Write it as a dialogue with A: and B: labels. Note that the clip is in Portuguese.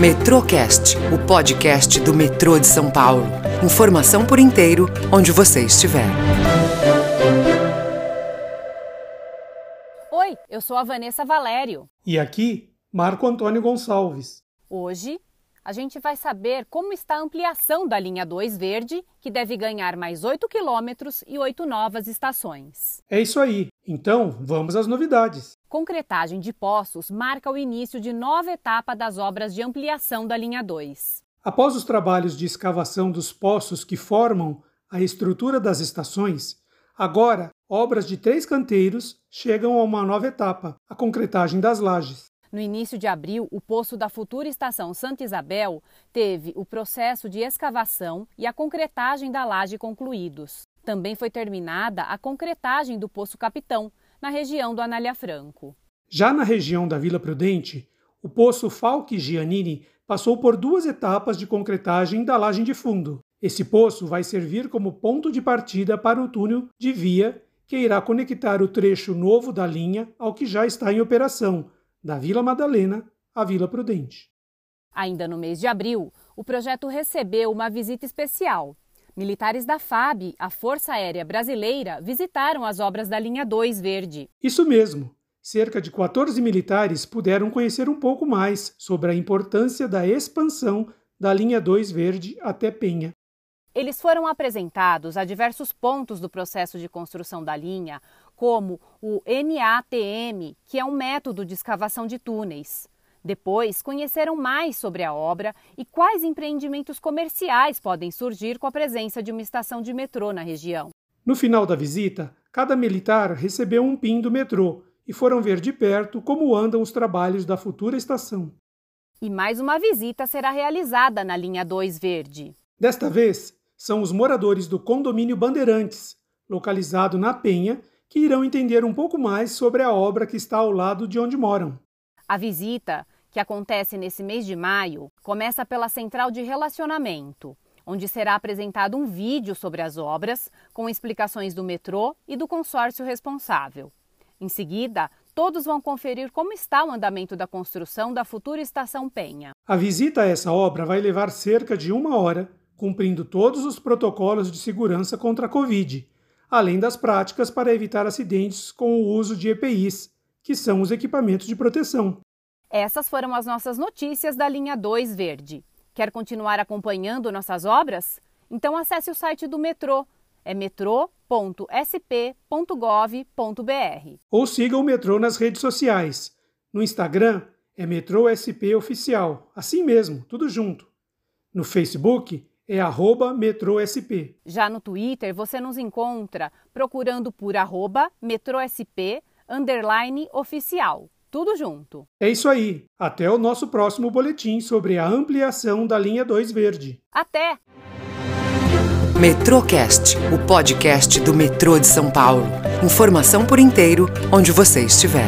A: Metrocast, o podcast do metrô de São Paulo. Informação por inteiro, onde você estiver.
B: Oi, eu sou a Vanessa Valério.
C: E aqui, Marco Antônio Gonçalves.
B: Hoje, a gente vai saber como está a ampliação da linha 2 verde, que deve ganhar mais 8 quilômetros e 8 novas estações.
C: É isso aí. Então, vamos às novidades.
B: Concretagem de Poços marca o início de nova etapa das obras de ampliação da linha 2.
C: Após os trabalhos de escavação dos poços que formam a estrutura das estações, agora obras de três canteiros chegam a uma nova etapa, a concretagem das lajes.
B: No início de abril, o poço da futura estação Santa Isabel teve o processo de escavação e a concretagem da laje concluídos. Também foi terminada a concretagem do Poço Capitão, na região do Anália Franco.
C: Já na região da Vila Prudente, o Poço Falque Giannini passou por duas etapas de concretagem da laje de fundo. Esse poço vai servir como ponto de partida para o túnel de via que irá conectar o trecho novo da linha ao que já está em operação, da Vila Madalena à Vila Prudente.
B: Ainda no mês de abril, o projeto recebeu uma visita especial. Militares da FAB, a Força Aérea Brasileira, visitaram as obras da linha 2 Verde.
C: Isso mesmo. Cerca de 14 militares puderam conhecer um pouco mais sobre a importância da expansão da linha 2 Verde até Penha.
B: Eles foram apresentados a diversos pontos do processo de construção da linha, como o MATM, que é um método de escavação de túneis. Depois, conheceram mais sobre a obra e quais empreendimentos comerciais podem surgir com a presença de uma estação de metrô na região.
C: No final da visita, cada militar recebeu um PIN do metrô e foram ver de perto como andam os trabalhos da futura estação.
B: E mais uma visita será realizada na linha 2 Verde.
C: Desta vez, são os moradores do condomínio Bandeirantes, localizado na Penha, que irão entender um pouco mais sobre a obra que está ao lado de onde moram.
B: A visita, que acontece nesse mês de maio, começa pela central de relacionamento, onde será apresentado um vídeo sobre as obras, com explicações do metrô e do consórcio responsável. Em seguida, todos vão conferir como está o andamento da construção da futura estação Penha.
C: A visita a essa obra vai levar cerca de uma hora, cumprindo todos os protocolos de segurança contra a Covid além das práticas para evitar acidentes com o uso de EPIs, que são os equipamentos de proteção.
B: Essas foram as nossas notícias da linha 2 Verde. Quer continuar acompanhando nossas obras? Então acesse o site do metrô, é metrô.sp.gov.br.
C: Ou siga o metrô nas redes sociais. No Instagram é Metrô SP Oficial, assim mesmo, tudo junto. No Facebook é arroba metrosp.
B: Já no Twitter você nos encontra procurando por arroba metrosp underline oficial. Tudo junto.
C: É isso aí. Até o nosso próximo boletim sobre a ampliação da linha 2 verde.
B: Até!
A: Metrocast, o podcast do metrô de São Paulo. Informação por inteiro, onde você estiver.